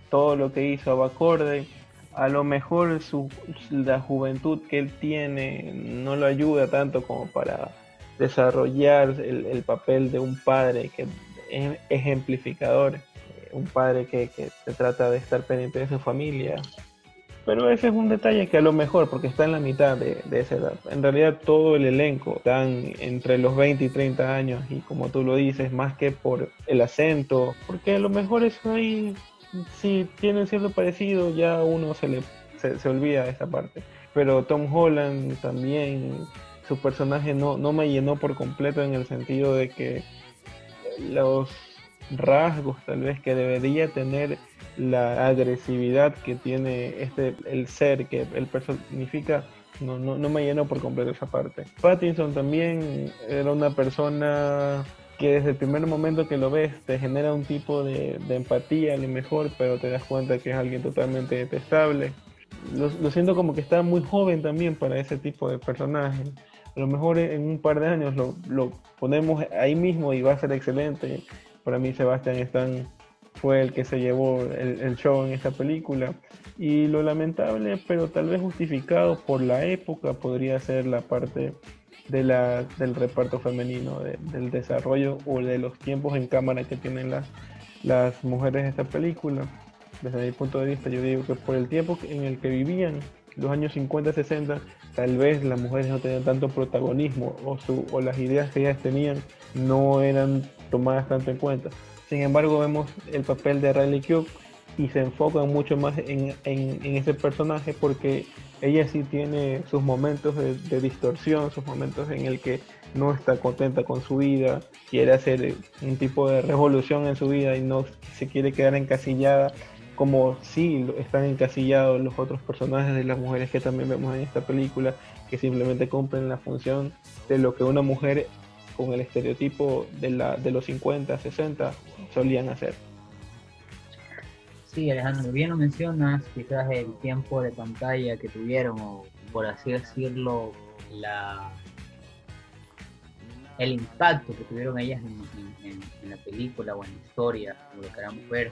todo lo que hizo acorde. A lo mejor su, la juventud que él tiene no lo ayuda tanto como para desarrollar el, el papel de un padre que es ejemplificador, eh, un padre que, que se trata de estar pendiente de su familia. Pero ese es un detalle que a lo mejor, porque está en la mitad de, de esa edad, en realidad todo el elenco están entre los 20 y 30 años y como tú lo dices, más que por el acento, porque a lo mejor eso ahí, si tienen cierto parecido, ya uno se le se, se olvida esa parte. Pero Tom Holland también, su personaje no, no me llenó por completo en el sentido de que los rasgos tal vez que debería tener la agresividad que tiene este el ser que él personifica no, no, no me llenó por completo esa parte. Pattinson también era una persona que desde el primer momento que lo ves te genera un tipo de, de empatía a lo mejor, pero te das cuenta que es alguien totalmente detestable. Lo, lo siento como que está muy joven también para ese tipo de personajes a lo mejor en un par de años lo, lo, ponemos ahí mismo y va a ser excelente. Para mí Sebastián Stan fue el que se llevó el, el, show en esta película. Y lo lamentable, pero tal vez justificado por la época, podría ser la parte de la, del reparto femenino, de, del desarrollo o de los tiempos en cámara que tienen las, las mujeres de esta película. Desde mi punto de vista, yo digo que por el tiempo en el que vivían, los años 50, 60, tal vez las mujeres no tenían tanto protagonismo o, su, o las ideas que ellas tenían no eran tomadas tanto en cuenta. Sin embargo, vemos el papel de Riley Cook y se enfocan mucho más en, en, en, ese personaje porque ella sí tiene sus momentos de, distorsión, sus momentos en el que no está contenta con su vida, quiere hacer un tipo de revolución en su vida y no se quiere quedar encasillada como sí están encasillados los otros personajes de las mujeres que también vemos en esta película, que simplemente cumplen la función de lo que una mujer con el estereotipo de, la, de los 50, 60 solían hacer. Sí, Alejandro, bien lo mencionas, quizás el tiempo de pantalla que tuvieron, o por así decirlo, la el impacto que tuvieron ellas en, en, en la película o en la historia, como lo queramos ver,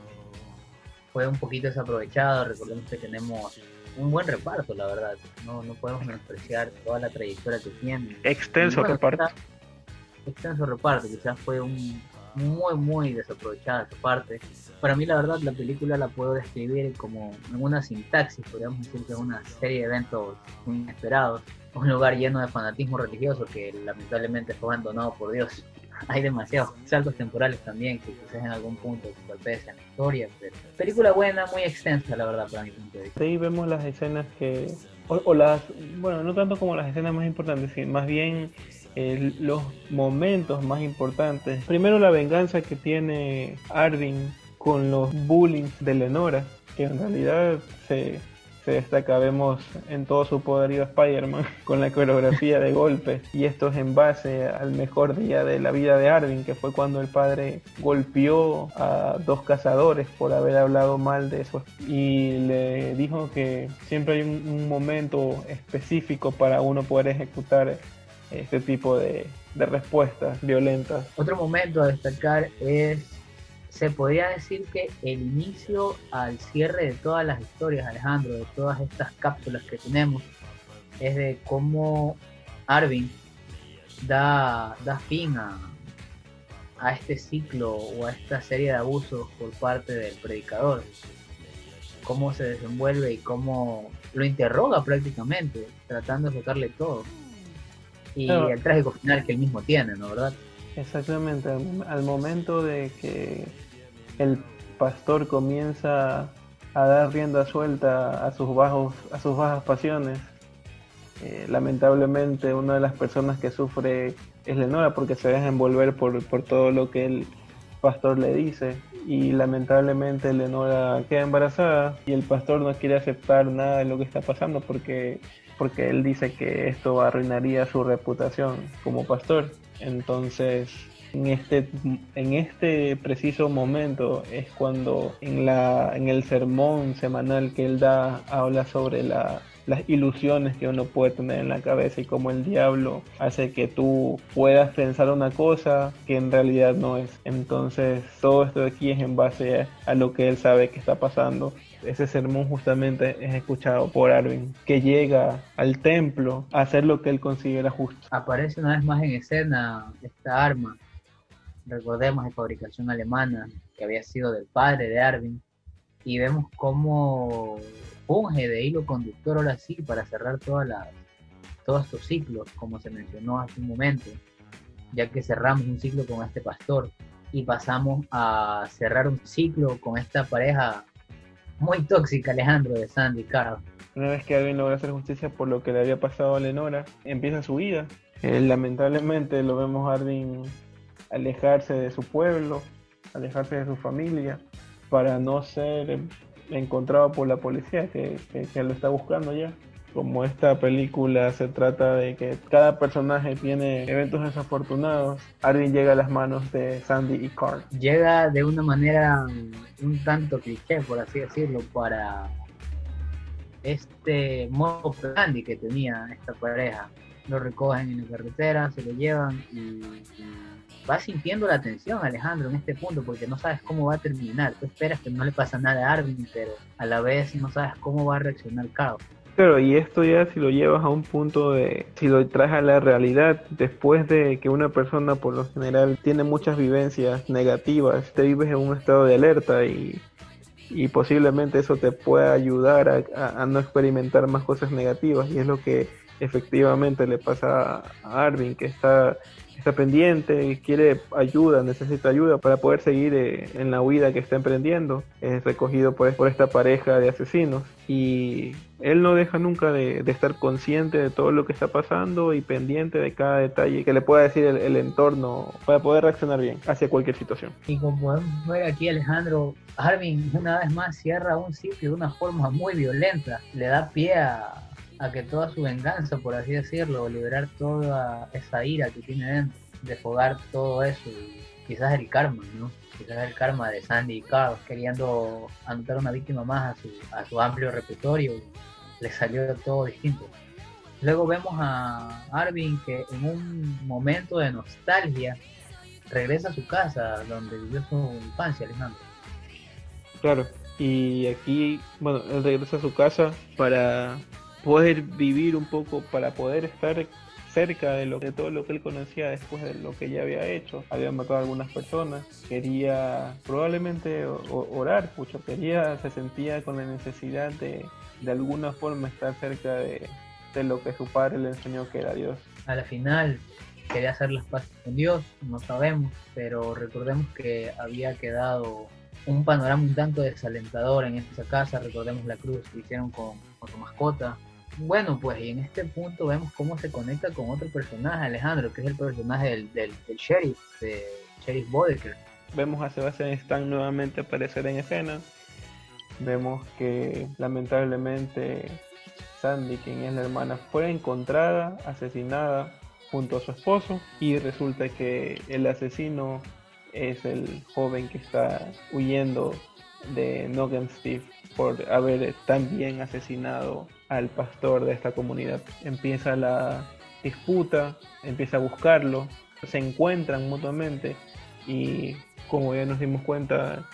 fue un poquito desaprovechado. Recordemos que tenemos un buen reparto, la verdad. No, no podemos menospreciar toda la trayectoria que tiene. Extenso bueno, reparto. Quizás, extenso reparto, quizás fue un muy, muy desaprovechada esa parte. Para mí, la verdad, la película la puedo describir como en una sintaxis, podríamos decir que es una serie de eventos inesperados. Un lugar lleno de fanatismo religioso que lamentablemente fue abandonado por Dios <laughs> hay demasiados saltos temporales también que quizás en algún punto golpean la historia, pero película buena, muy extensa la verdad para mi punto de vista. Ahí vemos las escenas que, o, o, las, bueno, no tanto como las escenas más importantes, sino más bien los momentos más importantes. Primero la venganza que tiene Arvin con los bullying de Lenora, que en realidad se se destaca, vemos en todo su poderío Spider-Man <laughs> con la coreografía de golpes y esto es en base al mejor día de la vida de Arvin, que fue cuando el padre golpeó a dos cazadores por haber hablado mal de eso y le dijo que siempre hay un momento específico para uno poder ejecutar este tipo de, de respuestas violentas. Otro momento a destacar es se podría decir que el inicio al cierre de todas las historias, Alejandro, de todas estas cápsulas que tenemos, es de cómo Arvin da, da fin a, a este ciclo o a esta serie de abusos por parte del predicador. Cómo se desenvuelve y cómo lo interroga prácticamente, tratando de sacarle todo. Y claro. el trágico final que él mismo tiene, ¿no verdad? Exactamente, al momento de que el pastor comienza a dar rienda suelta a sus bajos, a sus bajas pasiones. Eh, lamentablemente una de las personas que sufre es Lenora porque se deja envolver por, por todo lo que el pastor le dice y lamentablemente Lenora queda embarazada y el pastor no quiere aceptar nada de lo que está pasando porque, porque él dice que esto arruinaría su reputación como pastor. Entonces en este, en este preciso momento es cuando en, la, en el sermón semanal que él da habla sobre la, las ilusiones que uno puede tener en la cabeza y cómo el diablo hace que tú puedas pensar una cosa que en realidad no es. Entonces todo esto aquí es en base a, lo que él sabe que está pasando. Ese sermón justamente es escuchado por Arvin, que llega al templo a hacer lo que él considera justo. Aparece una vez más en escena esta arma, recordemos de fabricación alemana, que había sido del padre de Arvin, y vemos cómo funge de hilo conductor ahora sí para cerrar todas las, todos estos ciclos, como se mencionó hace un momento, ya que cerramos un ciclo con este pastor y pasamos a cerrar un ciclo con esta pareja muy tóxica, Alejandro, de Sandy Carl. Una vez que Alvin logra hacer justicia por lo que le había pasado a Lenora, empieza su vida. Eh, lamentablemente lo vemos a Arvin alejarse de su pueblo, alejarse de su familia, para no ser encontrado por la policía que, que, lo está buscando ya. Como esta película se trata de que cada personaje tiene eventos desafortunados, Arvin llega a las manos de Sandy y Carl. Llega de una manera un tanto cliché, por así decirlo, para este modo Sandy que tenía esta pareja. Lo recogen en la carretera, se lo llevan y vas sintiendo la tensión, Alejandro, en este punto, porque no sabes cómo va a terminar. Tú esperas que no le pasa nada a Arvin, pero a la vez no sabes cómo va a reaccionar Cao. Pero y esto ya si lo llevas a un punto de, si lo traes a la realidad, después de que una persona por lo general tiene muchas vivencias negativas, te vives en un estado de alerta y, y posiblemente eso te pueda ayudar a, no experimentar más cosas negativas. Y es lo que efectivamente le pasa a Arvin, que está está pendiente, quiere ayuda, necesita ayuda para poder seguir eh, en la huida que está emprendiendo. Es recogido por, por esta pareja de asesinos y él no deja nunca de, estar consciente de todo lo que está pasando y pendiente de cada detalle que le pueda decir el, entorno para poder reaccionar bien hacia cualquier situación. Y como podemos ver aquí Alejandro, Arvin una vez más cierra un sitio de una forma muy violenta, le da pie a, a que toda su venganza, por así decirlo, liberar toda esa ira que tiene dentro, desfogar todo eso y quizás el karma, ¿no? Quizás el karma de Sandy y Carl queriendo anotar una víctima más a su, a su amplio repertorio, le salió todo distinto. Luego vemos a Arvin que en un momento de nostalgia regresa a su casa donde vivió su infancia, Alejandro. Claro, y aquí, bueno, él regresa a su casa para poder vivir un poco, para poder estar cerca de, lo, de todo lo que él conocía después de lo que ya había hecho. Había matado a algunas personas, quería probablemente orar mucho, quería, se sentía con la necesidad de de alguna forma estar cerca de, de lo que su padre le enseñó que era Dios. A la final quería hacer las paces con Dios, no sabemos, pero recordemos que había quedado un panorama un tanto desalentador en esa casa, recordemos la cruz que hicieron con, con su mascota, bueno, pues y en este punto vemos cómo se conecta con otro personaje, Alejandro, que es el personaje del, del, sheriff, de Sheriff Bodeker. Vemos a Sebastian Stan nuevamente aparecer en escena. Vemos que lamentablemente Sandy, quien es la hermana, fue encontrada, asesinada junto a su esposo y resulta que el asesino es el joven que está huyendo de Nogam Steve por haber también asesinado al pastor de esta comunidad. Empieza la disputa, empieza a buscarlo, se encuentran mutuamente y como ya nos dimos cuenta,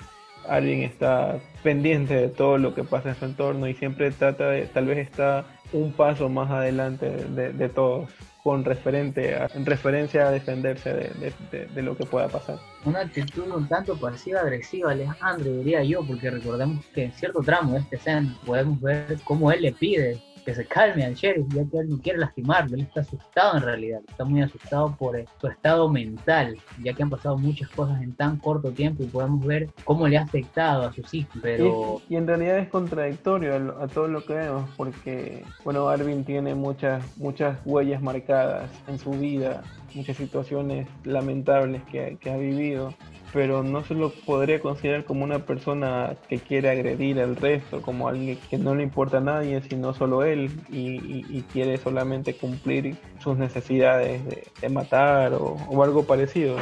alguien está pendiente de todo lo que pasa en su entorno y siempre trata de, tal vez está un paso más adelante de, de todos con referente a, en referencia a defenderse de, de, lo que pueda pasar. Una actitud un tanto pasiva-agresiva, Alejandro, diría yo, porque recordemos que en cierto tramo de este escena podemos ver cómo él le pide que se calme al sheriff, ya que él no quiere lastimarlo, él está asustado en realidad, está muy asustado por eh, su estado mental, ya que han pasado muchas cosas en tan corto tiempo y podemos ver cómo le ha afectado a su psique, pero... Y, en realidad es contradictorio a, todo lo que vemos, porque, bueno, Arvin tiene muchas, muchas huellas marcadas en su vida, muchas situaciones lamentables que ha vivido pero no se lo podría considerar como una persona que quiere agredir al resto, como alguien que no le importa a nadie, sino solo él, y, quiere solamente cumplir sus necesidades de, matar o, algo parecido.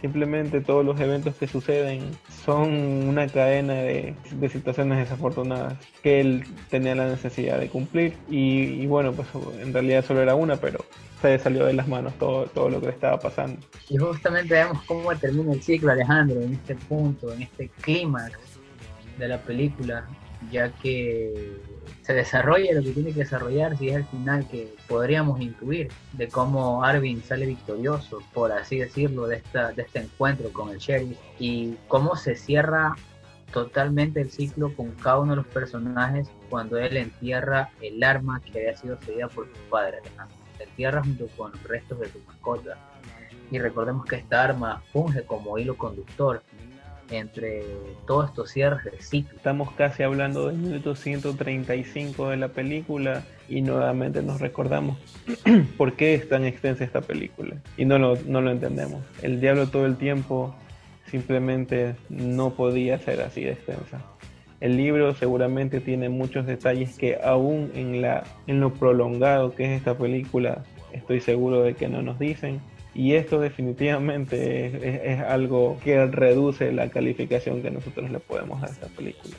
Simplemente todos los eventos que suceden son una cadena de, de situaciones desafortunadas que él tenía la necesidad de cumplir y, y bueno, pues en realidad solo era una, pero se salió de las manos todo, todo lo que le estaba pasando. Y justamente vemos cómo termina el ciclo, Alejandro, en este punto, en este clímax de la película, ya que se desarrolla lo que tiene que desarrollarse y es el final que podríamos intuir de cómo Arvin sale victorioso, por así decirlo, de, esta, de este encuentro con el sheriff y cómo se cierra totalmente el ciclo con cada uno de los personajes cuando él entierra el arma que había sido cedida por su padre, Alejandro. Se entierra junto con los restos de su mascota. Y recordemos que esta arma funge como hilo conductor entre todos estos cierres de ciclo. Estamos casi hablando del minuto 135 de la película y nuevamente nos recordamos <clears throat> por qué es tan extensa esta película y no lo, no lo entendemos. El diablo todo el tiempo simplemente no podía ser así de extensa. El libro seguramente tiene muchos detalles que aún en, lo prolongado que es esta película estoy seguro de que no nos dicen. Y esto definitivamente es algo que reduce la calificación que nosotros le podemos dar a esta película.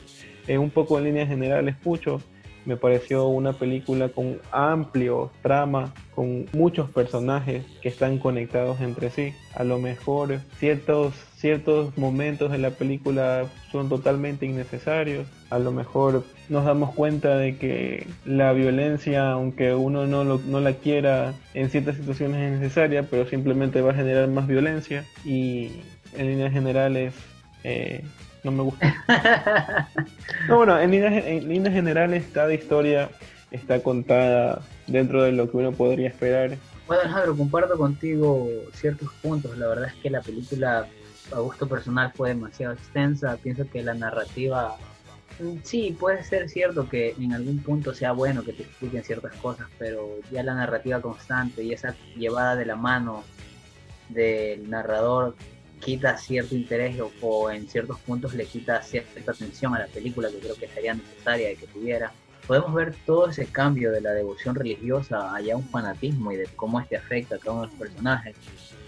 Eh, un poco en líneas generales, Pucho, me pareció una película con amplio trama, con muchos personajes que están conectados entre sí. A lo mejor ciertos, ciertos momentos de la película son totalmente innecesarios. A lo mejor nos damos cuenta de que la violencia, aunque uno no, lo- no la quiera, en ciertas situaciones es necesaria, pero simplemente va a generar más violencia. Y en líneas generales, eh, no me gusta. <laughs> No, bueno, en líneas, en líneas generales cada historia está contada dentro de lo que uno podría esperar. Bueno, Alejandro, comparto contigo ciertos puntos. La verdad es que la película, a gusto personal, fue demasiado extensa. Pienso que la narrativa, mm, sí, puede ser cierto que en algún punto sea bueno que te expliquen ciertas cosas, pero ya la narrativa constante y esa llevada de la mano del narrador quita cierto interés o, o en ciertos puntos le quita cierta atención a la película que creo que sería necesaria de que tuviera podemos ver todo ese cambio de la devoción religiosa allá un fanatismo y de cómo este afecta a cada uno de los personajes.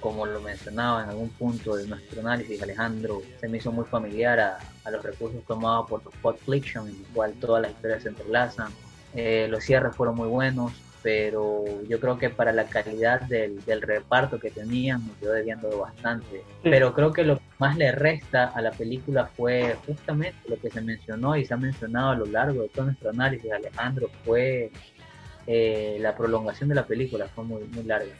Como lo mencionaba en algún punto de nuestro análisis, Alejandro, se me hizo muy familiar a, a los recursos tomados por Spot Fiction, en el cual todas las historias se entrelazan. Eh, los cierres fueron muy buenos, pero yo creo que para la calidad del, del reparto que tenían me quedó debiendo bastante. Pero creo que lo que más le resta a la película fue justamente lo que se mencionó y se ha mencionado a lo largo de todo nuestro análisis, Alejandro, fue eh, la prolongación de la película, fue muy, muy larga.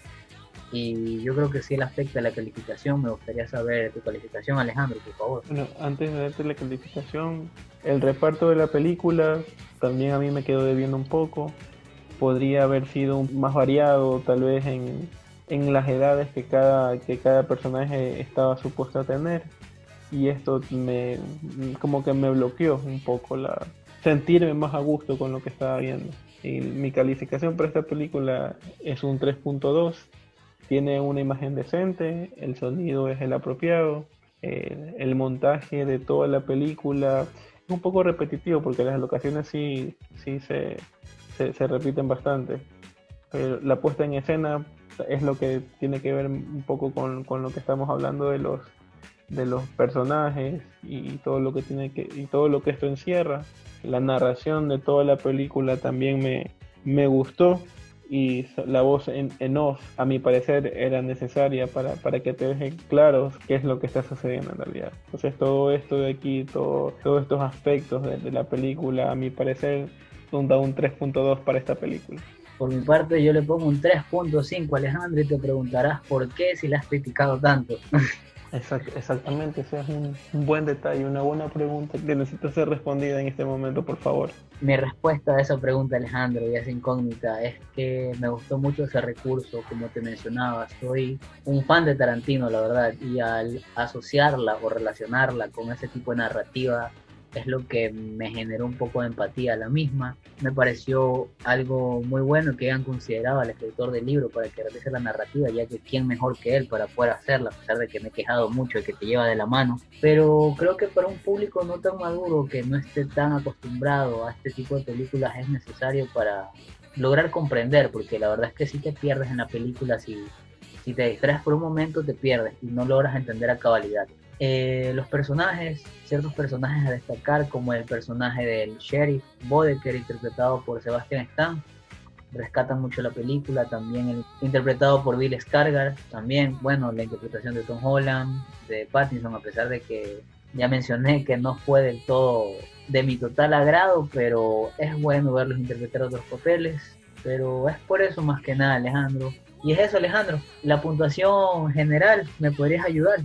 Y yo creo que sí el aspecto de la calificación, me gustaría saber tu calificación, Alejandro, por favor. Bueno, antes de darte la calificación, el reparto de la película también a mí me quedó debiendo un poco. Podría haber sido más variado, tal vez en, en las edades que cada, que cada personaje estaba supuesto a tener. Y esto me como que me bloqueó un poco la sentirme más a gusto con lo que estaba viendo. Y mi calificación para esta película es un 3.2. Tiene una imagen decente, el sonido es el apropiado, eh, el montaje de toda la película es un poco repetitivo porque las locaciones sí, sí se, se, se repiten bastante. La puesta en escena es lo que tiene que ver un poco con, con lo que estamos hablando de los de los personajes y todo lo que tiene que y todo lo que esto encierra la narración de toda la película también me, me gustó y la voz en, en off a mi parecer era necesaria para, para que te deje claro qué es lo que está sucediendo en realidad entonces todo esto de aquí todo, todos estos aspectos de, de la película a mi parecer son da un 3.2 para esta película Por mi parte, yo le pongo un 3.5, Alejandro, y te preguntarás por qué si la has criticado tanto. Exact- exactamente, ese es un, un buen detalle, una buena pregunta que necesita ser respondida en este momento, por favor. Mi respuesta a esa pregunta, Alejandro, y esa incógnita, es que me gustó mucho ese recurso, como te mencionaba. Soy un fan de Tarantino, la verdad, y al asociarla o relacionarla con ese tipo de narrativa, es lo que me generó un poco de empatía a la misma. Me pareció algo muy bueno que hayan considerado al escritor del libro para que realice la narrativa, ya que quién mejor que él para poder hacerla, a pesar de que me he quejado mucho de que te lleva de la mano. Pero creo que para un público no tan maduro, que no esté tan acostumbrado a este tipo de películas, es necesario para lograr comprender, porque la verdad es que sí te pierdes en la película si, Si te distraes por un momento, te pierdes y no logras entender a cabalidad. Eh, los personajes, ciertos personajes a destacar, como el personaje del sheriff Bodeker, interpretado por Sebastian Stan, rescatan mucho la película, también el, interpretado por Bill Skarsgård, también, bueno, la interpretación de Tom Holland, de Pattinson, a pesar de que ya mencioné que no fue del todo de mi total agrado, pero es bueno verlos interpretar otros papeles, pero es por eso más que nada, Alejandro. Y es eso, Alejandro, la puntuación general, ¿me podrías ayudar?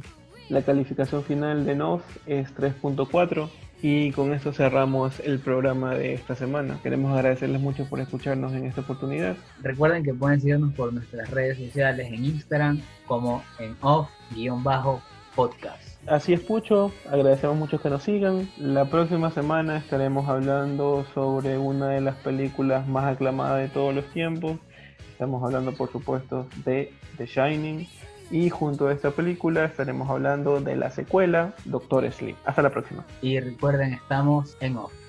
La calificación final de NOS es 3.4 y con esto cerramos el programa de esta semana. Queremos agradecerles mucho por escucharnos en esta oportunidad. Recuerden que pueden seguirnos por nuestras redes sociales en Instagram como en off-podcast. Así es, Pucho. Agradecemos mucho que nos sigan. La próxima semana estaremos hablando sobre una de las películas más aclamadas de todos los tiempos. Estamos hablando, por supuesto, de The Shining. Y junto a esta película estaremos hablando de la secuela Doctor Sleep. Hasta la próxima. Y recuerden, estamos en off.